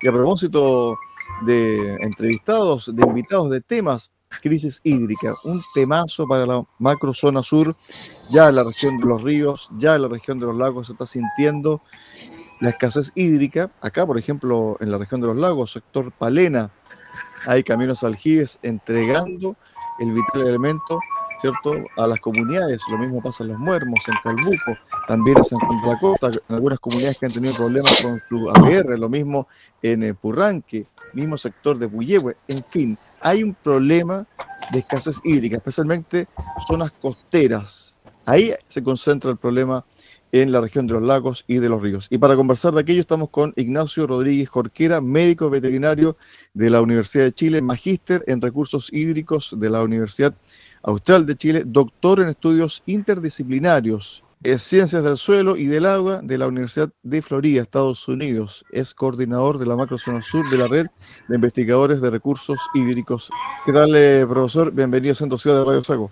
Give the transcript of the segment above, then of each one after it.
Y a propósito de entrevistados, de invitados, de temas, crisis hídrica, un temazo para la macro zona sur, ya la región de los ríos, ya la región de los lagos se está sintiendo la escasez hídrica. Acá, por ejemplo, en la región de los lagos, sector Palena, hay caminos aljibes entregando el vital elemento ¿cierto? a las comunidades. Lo mismo pasa en Los Muermos, en Calbuco, también en San Juan Costa, en algunas comunidades que han tenido problemas con su APR, lo mismo en eh, Purranque, mismo sector de Puyehue, en fin, hay un problema de escasez hídrica, especialmente zonas costeras. Ahí se concentra el problema en la región de los lagos y de los ríos. Y para conversar de aquello estamos con Ignacio Rodríguez Jorquera, médico veterinario de la Universidad de Chile, magíster en recursos hídricos de la Universidad Austral de Chile, doctor en estudios interdisciplinarios, en ciencias del suelo y del agua de la Universidad de Florida, Estados Unidos. Es coordinador de la macrozona sur de la red de investigadores de recursos hídricos. ¿Qué tal, eh, profesor? Bienvenido a Centro Ciudad de Radio Sago.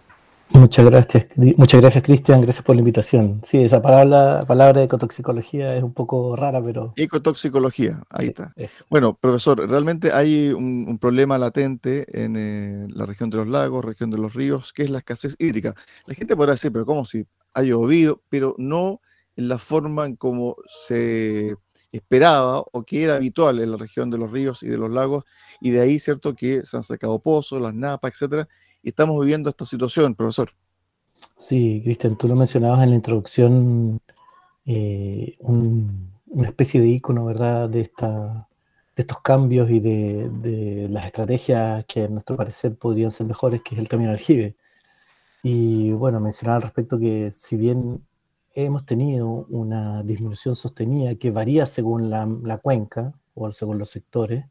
Muchas gracias, muchas gracias Cristian, gracias por la invitación. Sí, esa palabra, palabra de ecotoxicología es un poco rara, pero... Ecotoxicología, ahí está. Bueno, profesor, realmente hay un, problema latente en eh, la región de los lagos, región de los ríos, que es la escasez hídrica. La gente podrá decir, pero ¿cómo si ha llovido? Pero no en la forma en como se esperaba o que era habitual en la región de los ríos y de los lagos, y de ahí, ¿cierto?, que se han sacado pozos, las napas, etcétera, estamos viviendo esta situación, profesor. Sí, Cristian, tú lo mencionabas en la introducción, eh, una especie de icono, ¿verdad?, de, esta, de estos cambios y de, las estrategias que a nuestro parecer podrían ser mejores, que es el camino aljibe. Y bueno, mencionaba al respecto que si bien hemos tenido una disminución sostenida que varía según la, la cuenca o según los sectores,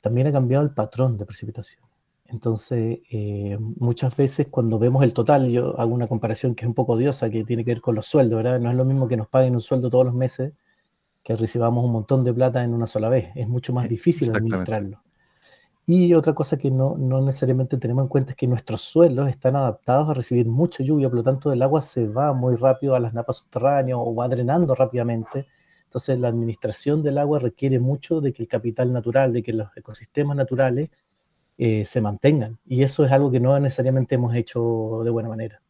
también ha cambiado el patrón de precipitación. Entonces, eh, muchas veces cuando vemos el total, yo hago una comparación que es un poco odiosa, que tiene que ver con los sueldos, ¿verdad? No es lo mismo que nos paguen un sueldo todos los meses que recibamos un montón de plata en una sola vez. Es mucho más difícil administrarlo. Y otra cosa que no, no, necesariamente tenemos en cuenta es que nuestros suelos están adaptados a recibir mucha lluvia, por lo tanto el agua se va muy rápido a las napas subterráneas o va drenando rápidamente. Entonces la administración del agua requiere mucho de que el capital natural, de que los ecosistemas naturales eh, se mantengan. Y eso es algo que no necesariamente hemos hecho de buena manera.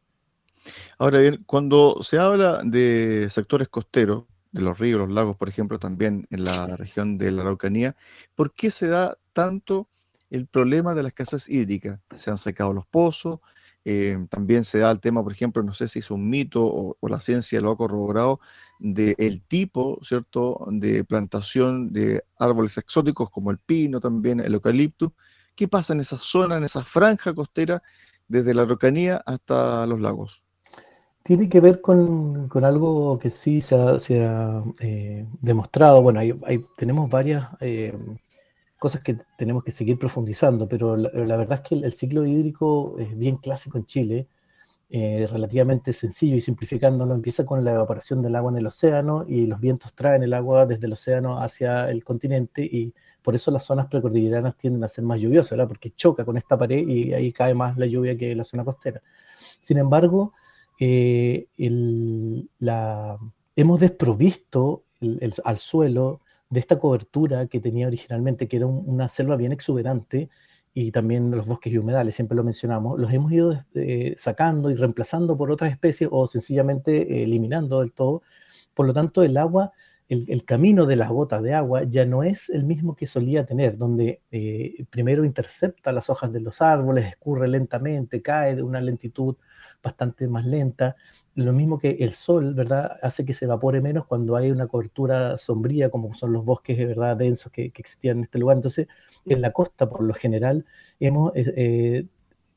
Ahora bien, cuando se habla de sectores costeros, de los ríos, los lagos, por ejemplo, también en la región de la Araucanía, ¿por qué se da tanto el problema de la escasez hídrica? Se han secado los pozos, eh, también se da el tema, por ejemplo, no sé si es un mito o, la ciencia lo ha corroborado, del tipo, ¿cierto?, de plantación de árboles exóticos como el pino, también el eucalipto, ¿Qué pasa en esa zona, en esa franja costera, desde la Rocanía hasta los lagos? Tiene que ver con, algo que sí se ha, eh, demostrado. Bueno, tenemos varias eh, cosas que tenemos que seguir profundizando, pero la, verdad es que el, ciclo hídrico es bien clásico en Chile, eh, relativamente sencillo y simplificándolo, empieza con la evaporación del agua en el océano y los vientos traen el agua desde el océano hacia el continente y por eso las zonas precordilleranas tienden a ser más lluviosas, ¿verdad? Porque choca con esta pared y ahí cae más la lluvia que la zona costera. Sin embargo, eh, hemos desprovisto al suelo de esta cobertura que tenía originalmente, que era una selva bien exuberante, y también los bosques y humedales, siempre lo mencionamos, los hemos ido eh, sacando y reemplazando por otras especies o sencillamente eliminando del todo. Por lo tanto, el agua el, camino de las gotas de agua ya no es el mismo que solía tener, donde eh, primero intercepta las hojas de los árboles, escurre lentamente, cae de una lentitud bastante más lenta. Lo mismo que el sol, ¿verdad? Hace que se evapore menos cuando hay una cobertura sombría, como son los bosques, ¿verdad? Densos que, existían en este lugar. Entonces, en la costa, por lo general, hemos eh, eh,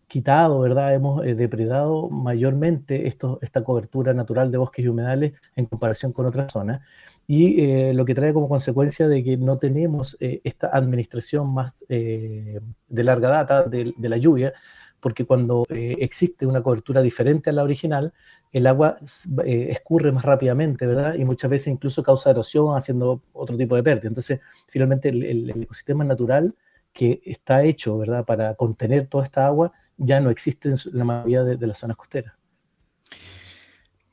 quitado, ¿verdad? Hemos depredado mayormente esta cobertura natural de bosques y humedales en comparación con otras zonas y eh, lo que trae como consecuencia de que no tenemos eh, esta administración más eh, de larga data de, la lluvia, porque cuando existe una cobertura diferente a la original, el agua escurre más rápidamente, ¿verdad? Y muchas veces incluso causa erosión, haciendo otro tipo de pérdida. Entonces, finalmente, el, ecosistema natural que está hecho, ¿verdad?, para contener toda esta agua, ya no existe en la mayoría de las zonas costeras.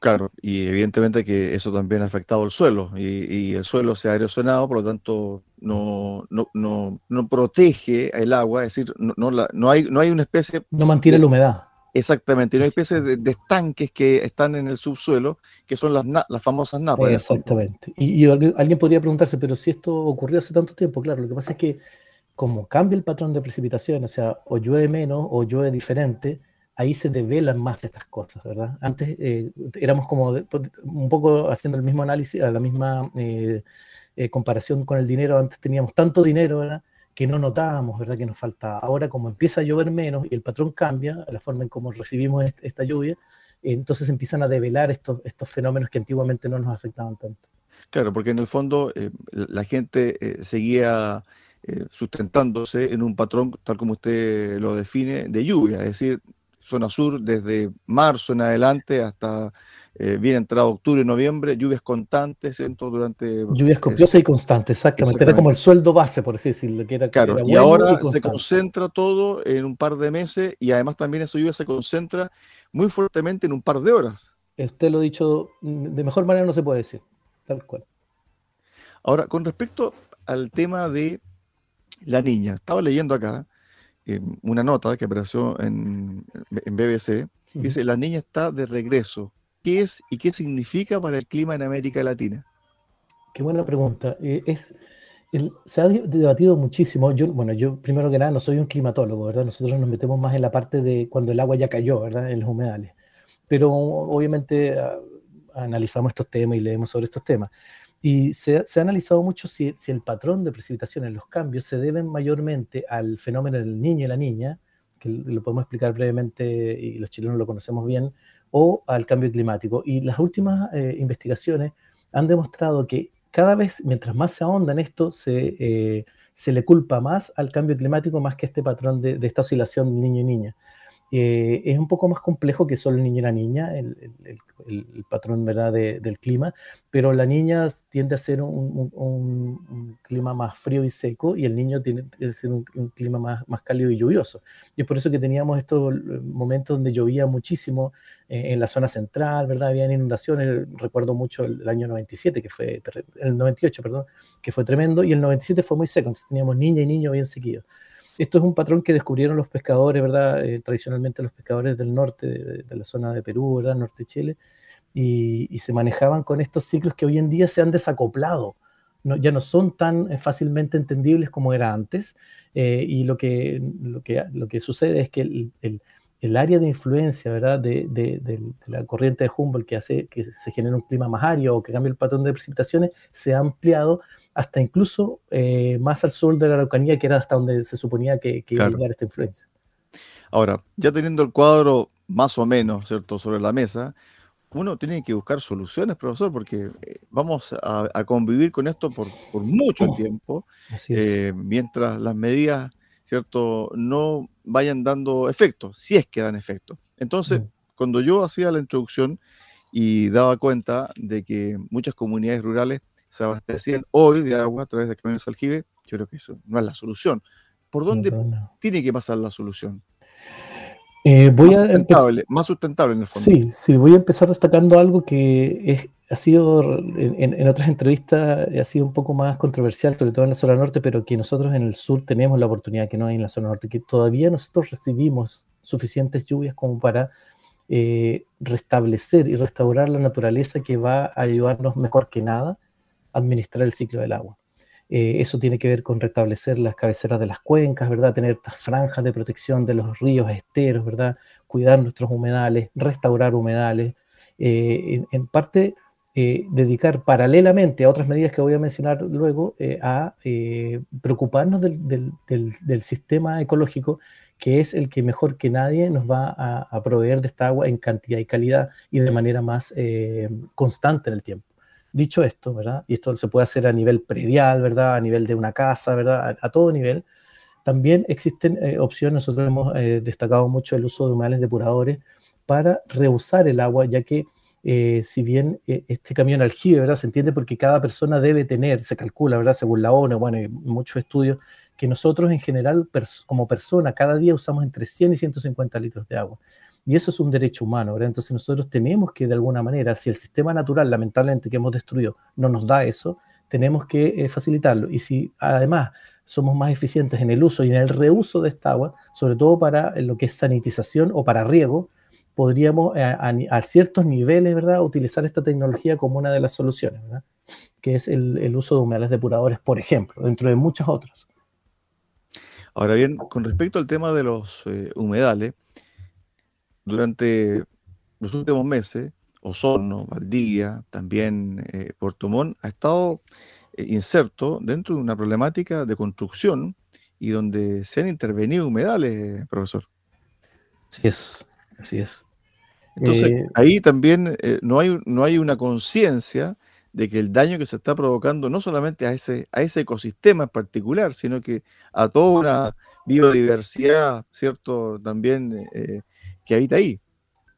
Claro, y evidentemente que eso también ha afectado el suelo y, el suelo se ha erosionado, por lo tanto no, no, no, no protege el agua, es decir, no, no, no, hay, no hay una especie... No mantiene la humedad. Exactamente, no hay especies de, estanques que están en el subsuelo, que son las, las famosas napas. Exactamente. Y, alguien podría preguntarse, pero si esto ocurrió hace tanto tiempo, claro, lo que pasa es que como cambia el patrón de precipitación, o sea, o llueve menos o llueve diferente, ahí se develan más estas cosas, ¿verdad? Antes eh, éramos como un poco haciendo el mismo análisis, la misma eh, eh, comparación con el dinero, antes teníamos tanto dinero, ¿verdad? que no notábamos, ¿verdad? Que nos faltaba. Ahora, como empieza a llover menos y el patrón cambia, la forma en cómo recibimos esta lluvia, entonces empiezan a develar estos, estos fenómenos que antiguamente no nos afectaban tanto. Claro, porque en el fondo la gente seguía sustentándose en un patrón, tal como usted lo define, de lluvia, es decir, zona sur desde marzo en adelante hasta eh, bien entrado octubre, noviembre, lluvias constantes durante... Lluvias copiosas y constantes, exactamente. Era como el sueldo base, por así decirlo. Que era, claro, y ahora se concentra todo en un par de meses y además también esa lluvia se concentra muy fuertemente en un par de horas. Usted lo ha dicho de mejor manera no se puede decir, tal cual. Ahora, con respecto al tema de la niña, estaba leyendo acá una nota que apareció en, en BBC, dice, la niña está de regreso. ¿Qué es y qué significa para el clima en América Latina? Qué buena pregunta. Eh, es, se ha debatido muchísimo. Yo, bueno, yo primero que nada no soy un climatólogo, ¿verdad? Nosotros nos metemos más en la parte de cuando el agua ya cayó, ¿verdad? En los humedales. Pero obviamente ah, analizamos estos temas y leemos sobre estos temas. Y se, ha analizado mucho si, el patrón de precipitación en los cambios se deben mayormente al fenómeno del niño y la niña, que lo podemos explicar brevemente y los chilenos lo conocemos bien, o al cambio climático. Y las últimas eh, investigaciones han demostrado que cada vez, mientras más se ahonda en esto, se, eh, se le culpa más al cambio climático más que este patrón de, de esta oscilación niño y niña. Eh, es un poco más complejo que solo el niño y la niña, el, patrón ¿verdad? del clima, pero la niña tiende a ser un, clima más frío y seco y el niño tiene a ser un, clima más, más, cálido y lluvioso. Y es por eso que teníamos estos momentos donde llovía muchísimo eh, en la zona central, ¿verdad? Habían inundaciones, recuerdo mucho el, año 97, que fue, el 98, perdón, que fue tremendo, y el 97 fue muy seco, entonces teníamos niña y niño bien seguidos. Esto es un patrón que descubrieron los pescadores, ¿verdad? Eh, tradicionalmente los pescadores del norte, de, la zona de Perú, ¿verdad? Norte de Chile, y, se manejaban con estos ciclos que hoy en día se han desacoplado. ya no son tan eh, fácilmente entendibles como era antes, eh, y lo que, lo, que, lo que sucede es que el, el, área de influencia ¿verdad? De, de, la corriente de Humboldt que hace que se genere un clima más árido o que cambie el patrón de precipitaciones se ha ampliado hasta incluso eh, más al sur de la Araucanía, que era hasta donde se suponía que, iba a llegar esta influencia. Ahora, ya teniendo el cuadro más o menos, ¿cierto?, sobre la mesa, uno tiene que buscar soluciones, profesor, porque eh, vamos a, convivir con esto por, mucho oh, tiempo, eh, mientras las medidas, ¿cierto?, no vayan dando efecto, si es que dan efecto. Entonces, mm. cuando yo hacía la introducción y daba cuenta de que muchas comunidades rurales se abastecían hoy de agua a través de camiones aljibe, yo creo que eso no es la solución. ¿Por dónde tiene que pasar la solución? Eh, voy más, sustentable, más sustentable en el fondo. Sí, sí, voy a empezar destacando algo que es, ha sido en, otras entrevistas ha sido un poco más controversial, sobre todo en la zona norte, pero que nosotros en el sur tenemos la oportunidad que no hay en la zona norte, que todavía nosotros recibimos suficientes lluvias como para eh, restablecer y restaurar la naturaleza que va a ayudarnos mejor que nada administrar el ciclo del agua. Eh, eso tiene que ver con restablecer las cabeceras de las cuencas, ¿verdad? Tener estas franjas de protección de los ríos, esteros, ¿verdad? Cuidar nuestros humedales, restaurar humedales. Eh, en, parte, eh, dedicar paralelamente a otras medidas que voy a mencionar luego a preocuparnos del, sistema ecológico que es el que mejor que nadie nos va a, a, proveer de esta agua en cantidad y calidad y de manera más constante en el tiempo. Dicho esto, ¿verdad? Y esto se puede hacer a nivel predial, ¿verdad? A nivel de una casa, ¿verdad? A, todo nivel. También existen eh, opciones, nosotros hemos eh, destacado mucho el uso de humedales depuradores para reusar el agua, ya que eh, si bien este camión aljibe, ¿verdad? Se entiende porque cada persona debe tener, se calcula, ¿verdad? Según la ONU, bueno, y muchos estudios, que nosotros en general, como persona, cada día usamos entre 100 y 150 litros de agua. Y eso es un derecho humano, ¿verdad? Entonces nosotros tenemos que, de alguna manera, si el sistema natural, lamentablemente, que hemos destruido, no nos da eso, tenemos que eh, facilitarlo. Y si además somos más eficientes en el uso y en el reuso de esta agua, sobre todo para lo que es sanitización o para riego, podríamos eh, a, ciertos niveles, ¿verdad?, utilizar esta tecnología como una de las soluciones, ¿verdad? Que es el, uso de humedales depuradores, por ejemplo, dentro de muchas otras. Ahora bien, con respecto al tema de los eh, humedales, durante los últimos meses, Osorno, Valdivia, también eh, Puerto Montt, ha estado eh, inserto dentro de una problemática de construcción y donde se han intervenido humedales, profesor. Así es, así es. Entonces, eh, ahí también no, hay, no hay una conciencia de que el daño que se está provocando no solamente a ese, a ese ecosistema en particular, sino que a toda una biodiversidad, ¿cierto? También que habita ahí.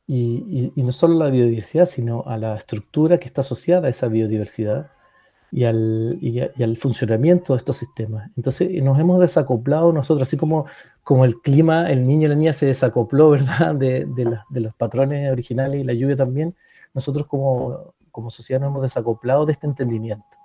Y, no solo a la biodiversidad, sino a la estructura que está asociada a esa biodiversidad y al, al funcionamiento de estos sistemas. Entonces nos hemos desacoplado nosotros, así como, como el clima, el niño y la niña se desacopló, ¿verdad?, de, de, los patrones originales y la lluvia también, nosotros como, como sociedad nos hemos desacoplado de este entendimiento.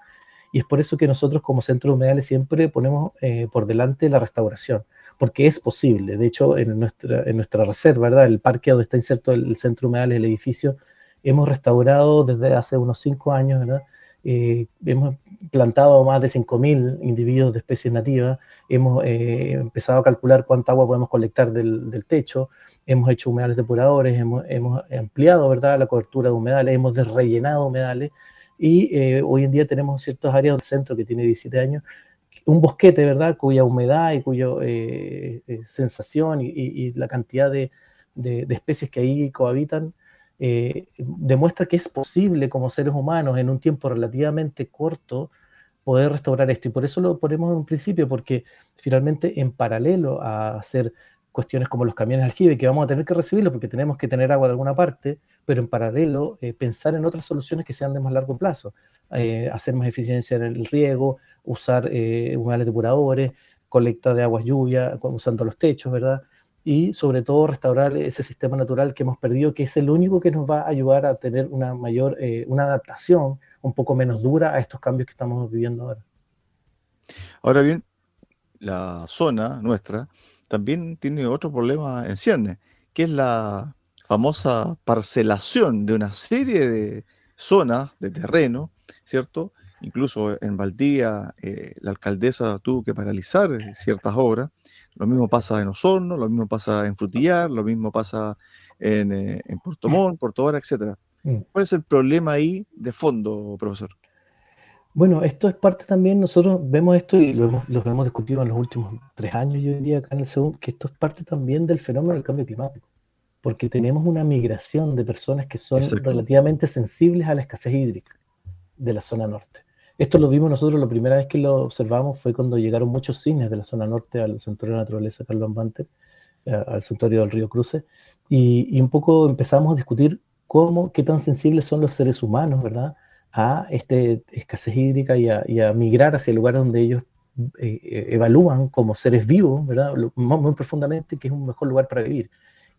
Y es por eso que nosotros como centros humedales siempre ponemos eh, por delante la restauración porque es posible. De hecho, en nuestra, en nuestra reserva, ¿verdad? el parque donde está inserto el, centro humedal, el edificio, hemos restaurado desde hace unos cinco años, ¿verdad? Eh, hemos plantado más de 5.000 individuos de especies nativas, hemos eh, empezado a calcular cuánta agua podemos colectar del, del techo, hemos hecho humedales depuradores, hemos, hemos, ampliado ¿verdad? la cobertura de humedales, hemos desrellenado humedales y eh, hoy en día tenemos ciertas áreas del centro que tiene 17 años un bosquete, ¿verdad? Cuya humedad y cuya eh, eh, sensación y, la cantidad de, especies que ahí cohabitan eh, demuestra que es posible como seres humanos en un tiempo relativamente corto poder restaurar esto. Y por eso lo ponemos en un principio, porque finalmente en paralelo a hacer cuestiones como los camiones aljibe, que vamos a tener que recibirlo porque tenemos que tener agua de alguna parte, pero en paralelo eh, pensar en otras soluciones que sean de más largo plazo, eh, hacer más eficiencia en el riego, usar eh, humedales depuradores, colecta de aguas lluvia, usando los techos, ¿verdad? Y sobre todo restaurar ese sistema natural que hemos perdido, que es el único que nos va a ayudar a tener una mayor, una adaptación un poco menos dura a estos cambios que estamos viviendo ahora. Ahora bien, la zona nuestra también tiene otro problema en cierne, que es la famosa parcelación de una serie de zonas de terreno, ¿cierto? Incluso en Valdía eh, la alcaldesa tuvo que paralizar ciertas obras. Lo mismo pasa en Osorno, lo mismo pasa en Frutillar, lo mismo pasa en, eh, en Puerto Montt, Puerto Vara, etc. Mm. ¿Cuál es el problema ahí de fondo, profesor? Bueno, esto es parte también, nosotros vemos esto y lo hemos, hemos discutido en los últimos tres años, yo diría, acá en el segundo, que esto es parte también del fenómeno del cambio climático, porque tenemos una migración de personas que son relativamente sensibles a la escasez hídrica de la zona norte. Esto lo vimos nosotros, la primera vez que lo observamos fue cuando llegaron muchos cines de la zona norte al Santuario de Naturaleza Carlos Banter, eh, al Santuario del Río Cruce, y, y un poco empezamos a discutir cómo, qué tan sensibles son los seres humanos, ¿verdad?, a este escasez hídrica y a, migrar hacia el lugar donde ellos eh, eh, evalúan como seres vivos, ¿verdad? Muy, profundamente que es un mejor lugar para vivir.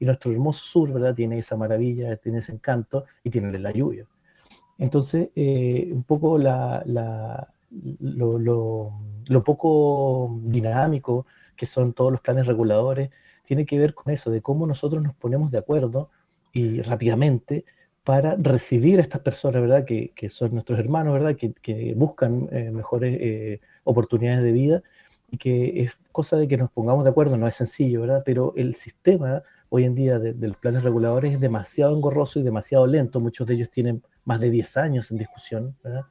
Y nuestro hermoso sur, ¿verdad? Tiene esa maravilla, tiene ese encanto y tiene la lluvia. Entonces, eh, un poco lo, poco dinámico que son todos los planes reguladores tiene que ver con eso, de cómo nosotros nos ponemos de acuerdo y rápidamente para recibir a estas personas, ¿verdad? Que, que son nuestros hermanos, ¿verdad? Que, que buscan eh, mejores eh, oportunidades de vida y que es cosa de que nos pongamos de acuerdo, no es sencillo, ¿verdad? Pero el sistema hoy en día de, los planes reguladores es demasiado engorroso y demasiado lento, muchos de ellos tienen más de 10 años en discusión, ¿verdad?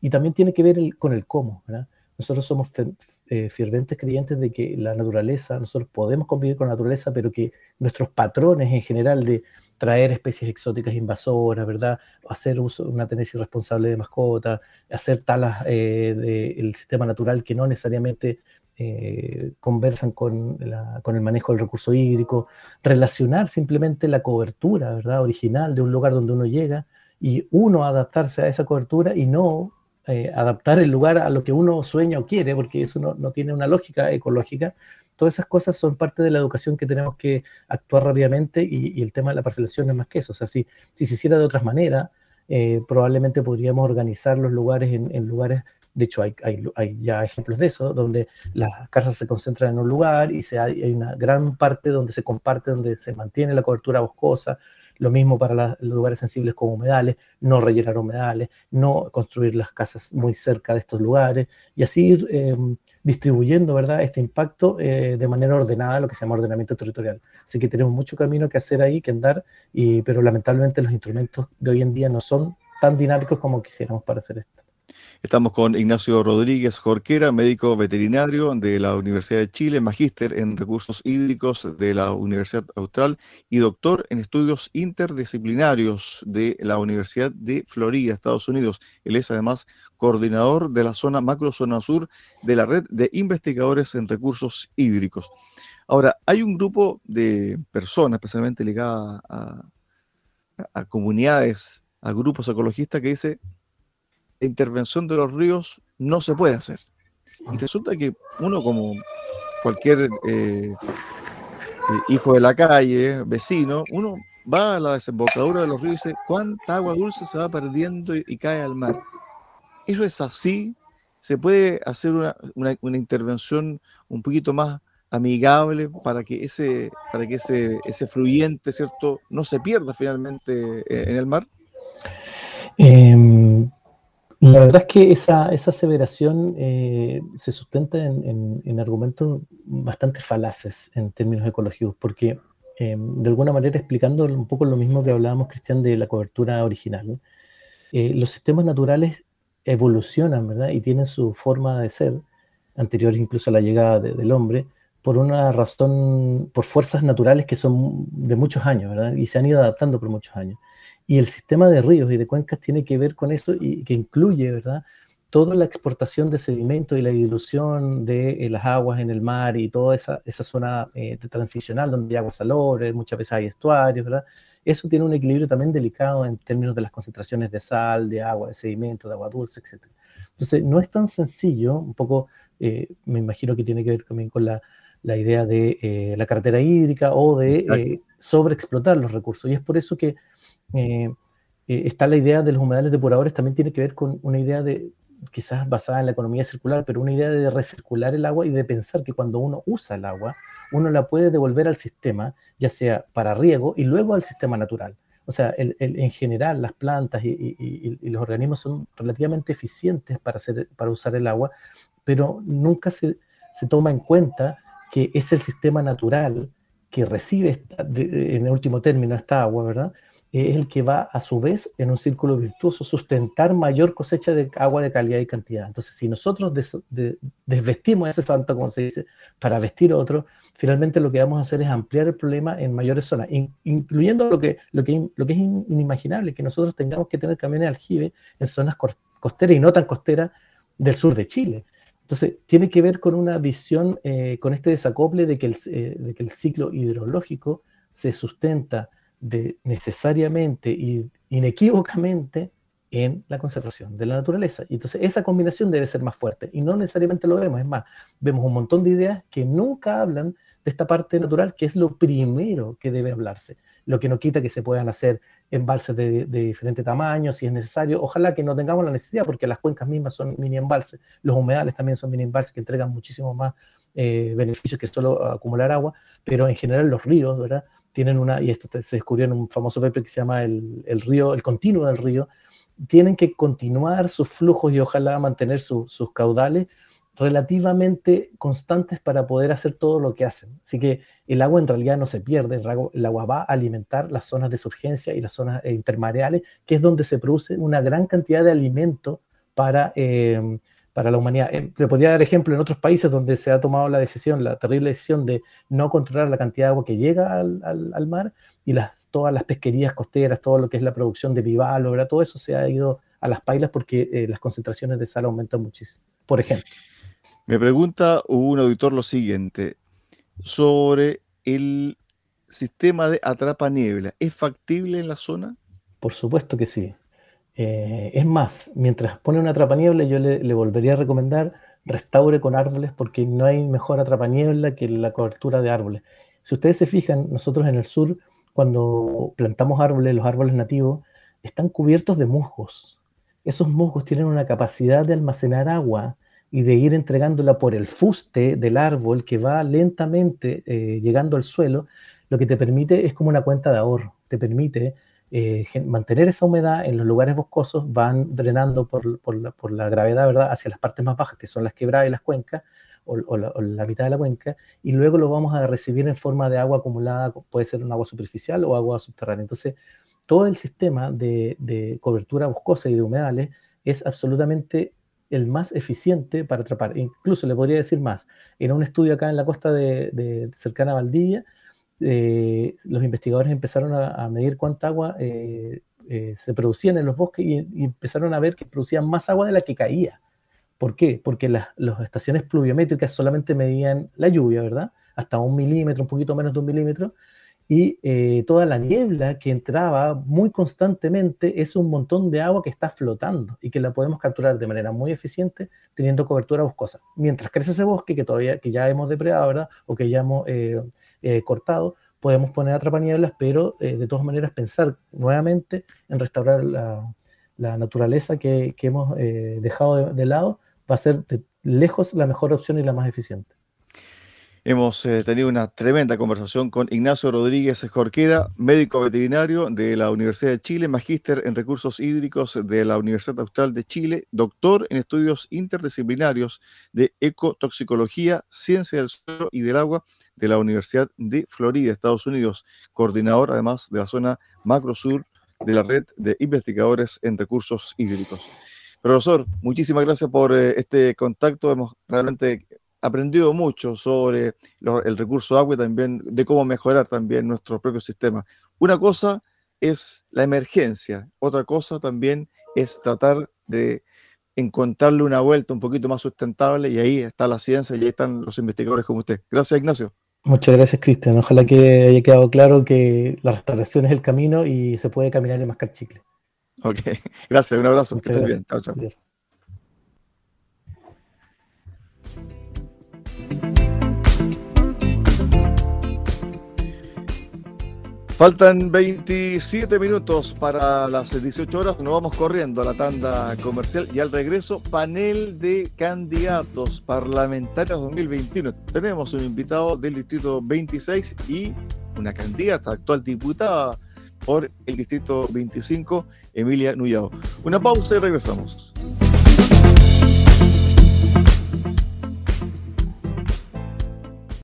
Y también tiene que ver con el cómo, ¿verdad? Nosotros somos eh, ferventes creyentes de que la naturaleza, nosotros podemos convivir con la naturaleza, pero que nuestros patrones en general de traer especies exóticas invasoras, ¿verdad? Hacer uso, una tenencia irresponsable de mascotas, hacer talas eh, del sistema natural que no necesariamente eh, conversan con, con, el manejo del recurso hídrico, relacionar simplemente la cobertura, ¿verdad? Original de un lugar donde uno llega y uno adaptarse a esa cobertura y no eh, adaptar el lugar a lo que uno sueña o quiere, porque eso no, no tiene una lógica ecológica, Todas esas cosas son parte de la educación que tenemos que actuar rápidamente y, el tema de la parcelación es más que eso. O sea, si, si se hiciera de otras maneras, eh, probablemente podríamos organizar los lugares en, lugares, de hecho hay, hay, ya ejemplos de eso, donde las casas se concentran en un lugar y se hay, hay, una gran parte donde se comparte, donde se mantiene la cobertura boscosa, lo mismo para los lugares sensibles como humedales, no rellenar humedales, no construir las casas muy cerca de estos lugares y así ir em, distribuyendo ¿verdad? este impacto eh, de manera ordenada, lo que se llama ordenamiento territorial. Así que tenemos mucho camino que hacer ahí, que andar, y, pero lamentablemente los instrumentos de hoy en día no son tan dinámicos como quisiéramos para hacer esto. Estamos con Ignacio Rodríguez Jorquera, médico veterinario de la Universidad de Chile, magíster en recursos hídricos de la Universidad Austral y doctor en estudios interdisciplinarios de la Universidad de Florida, Estados Unidos. Él es además coordinador de la zona macrozona sur de la red de investigadores en recursos hídricos. Ahora, hay un grupo de personas, especialmente ligadas a, a comunidades, a grupos ecologistas, que dice intervención de los ríos no se puede hacer. Y resulta que uno como cualquier eh, eh, hijo de la calle, vecino, uno va a la desembocadura de los ríos y dice, ¿cuánta agua dulce se va perdiendo y, cae al mar? Eso es así. Se puede hacer una, una, intervención un poquito más amigable para que ese, para que ese, ese fluyente, ¿cierto?, no se pierda finalmente eh, en el mar. Eh, la verdad es que esa, esa aseveración eh, se sustenta en, argumentos bastante falaces en términos ecológicos, porque eh, de alguna manera explicando un poco lo mismo que hablábamos, Cristian, de la cobertura original, eh, los sistemas naturales evolucionan, ¿verdad? Y tienen su forma de ser, anterior incluso a la llegada del hombre, por una razón, por fuerzas naturales que son de muchos años, ¿verdad? Y se han ido adaptando por muchos años. Y el sistema de ríos y de cuencas tiene que ver con eso y que incluye, ¿verdad? Toda la exportación de sedimentos y la dilución de eh, las aguas en el mar y toda esa, esa zona eh, de transicional donde hay aguas salobres, muchas veces hay estuarios, ¿verdad? Eso tiene un equilibrio también delicado en términos de las concentraciones de sal, de agua, de sedimento, de agua dulce, etc. Entonces, no es tan sencillo, un poco, eh, me imagino que tiene que ver también con la, la idea de la cartera hídrica o de sobreexplotar los recursos. Y es por eso que eh, eh, está la idea de los humedales depuradores, también tiene que ver con una idea de, quizás basada en la economía circular, pero una idea de recircular el agua y de pensar que cuando uno usa el agua, uno la puede devolver al sistema, ya sea para riego y luego al sistema natural. O sea, en general las plantas y, los organismos son relativamente eficientes para, usar el agua, pero nunca se, se, toma en cuenta que es el sistema natural que recibe en el último término esta agua, ¿verdad? Es el que va a su vez en un círculo virtuoso sustentar mayor cosecha de agua de calidad y cantidad. Entonces, si nosotros desvestimos ese santo, como se dice, para vestir otro, finalmente lo que vamos a hacer es ampliar el problema en mayores zonas, incluyendo lo que, lo, que, lo que es inimaginable, que nosotros tengamos que tener camiones aljibe en zonas costeras y no tan costeras del sur de Chile. Entonces, tiene que ver con una visión, eh, con este desacople de que, el, eh, de que el ciclo hidrológico se sustenta de necesariamente y inequívocamente en la conservación de la naturaleza. Y entonces esa combinación debe ser más fuerte y no necesariamente lo vemos. Es más, vemos un montón de ideas que nunca hablan de esta parte natural, que es lo primero que debe hablarse. Lo que no quita que se puedan hacer embalses de, de diferente tamaño, si es necesario. Ojalá que no tengamos la necesidad, porque las cuencas mismas son mini embalses. Los humedales también son mini embalses que entregan muchísimo más eh, beneficios que solo acumular agua, pero en general los ríos, ¿verdad? Tienen una, y esto se descubrió en un famoso paper que se llama el, el río, el continuo del río, tienen que continuar sus flujos y ojalá mantener sus caudales relativamente constantes para poder hacer todo lo que hacen. Así que el agua en realidad no se pierde, el agua, va a alimentar las zonas de surgencia y las zonas eh, intermareales, que es donde se produce una gran cantidad de alimento para, eh, para la humanidad. Eh, le podría dar ejemplo en otros países donde se ha tomado la decisión, la terrible decisión de no controlar la cantidad de agua que llega al, al, mar y las, todas las pesquerías costeras, todo lo que es la producción de bivalvo, todo eso se ha ido a las pailas porque eh, las concentraciones de sal aumentan muchísimo, por ejemplo. Me pregunta un auditor lo siguiente sobre el sistema de atrapa niebla. ¿Es factible en la zona? Por supuesto que sí. Eh, es más, mientras pone una trapaniebla, yo le, volvería a recomendar restaure con árboles porque no hay mejor atrapaniebla que la cobertura de árboles. Si ustedes se fijan, nosotros en el sur, cuando plantamos árboles, los árboles nativos, están cubiertos de musgos. Esos musgos tienen una capacidad de almacenar agua y de ir entregándola por el fuste del árbol que va lentamente eh, llegando al suelo, lo que te permite es como una cuenta de ahorro, te permite eh, mantener esa humedad en los lugares boscosos, van drenando por, la, gravedad ¿verdad? hacia las partes más bajas, que son las quebradas y las cuencas, o, la, mitad de la cuenca, y luego lo vamos a recibir en forma de agua acumulada, puede ser un agua superficial o agua subterránea. Entonces, todo el sistema de, cobertura boscosa y de humedales es absolutamente el más eficiente para atrapar. Incluso le podría decir más, en un estudio acá en la costa de, cercana a Valdivia, eh, los investigadores empezaron a, medir cuánta agua eh, eh, se producía en los bosques y, empezaron a ver que producían más agua de la que caía. ¿Por qué? Porque las, estaciones pluviométricas solamente medían la lluvia, ¿verdad? Hasta un milímetro, un poquito menos de un milímetro, y toda la niebla que entraba muy constantemente es un montón de agua que está flotando y que la podemos capturar de manera muy eficiente teniendo cobertura boscosa. Mientras crece ese bosque que todavía que ya hemos depredado, ¿verdad? O que ya hemos eh, cortado, podemos poner atrapanieblas, pero eh, de todas maneras pensar nuevamente en restaurar la, naturaleza que, hemos eh, dejado de, lado va a ser de lejos la mejor opción y la más eficiente. Hemos tenido una tremenda conversación con Ignacio Rodríguez Jorquera, médico veterinario de la Universidad de Chile, magíster en recursos hídricos de la Universidad Austral de Chile, doctor en estudios interdisciplinarios de ecotoxicología, ciencia del suelo y del agua de la Universidad de Florida, Estados Unidos, coordinador además de la zona Macro Sur de la red de investigadores en recursos hídricos. Profesor, muchísimas gracias por eh, este contacto. Hemos realmente aprendido mucho sobre el recurso agua y también de cómo mejorar también nuestro propio sistema. Una cosa es la emergencia, otra cosa también es tratar de encontrarle una vuelta un poquito más sustentable y ahí está la ciencia y ahí están los investigadores como usted. Gracias, Ignacio. Muchas gracias, Cristian. Ojalá que haya quedado claro que la restauración es el camino y se puede caminar y mascar chicle. Ok, gracias, un abrazo, que estés bien. Chao, chao. Faltan 27 minutos para las 18 horas. Nos vamos corriendo a la tanda comercial y al regreso, panel de candidatos parlamentarios 2021. Tenemos un invitado del distrito 26 y una candidata, actual diputada por el distrito 25, Emilia Nullado. Una pausa y regresamos.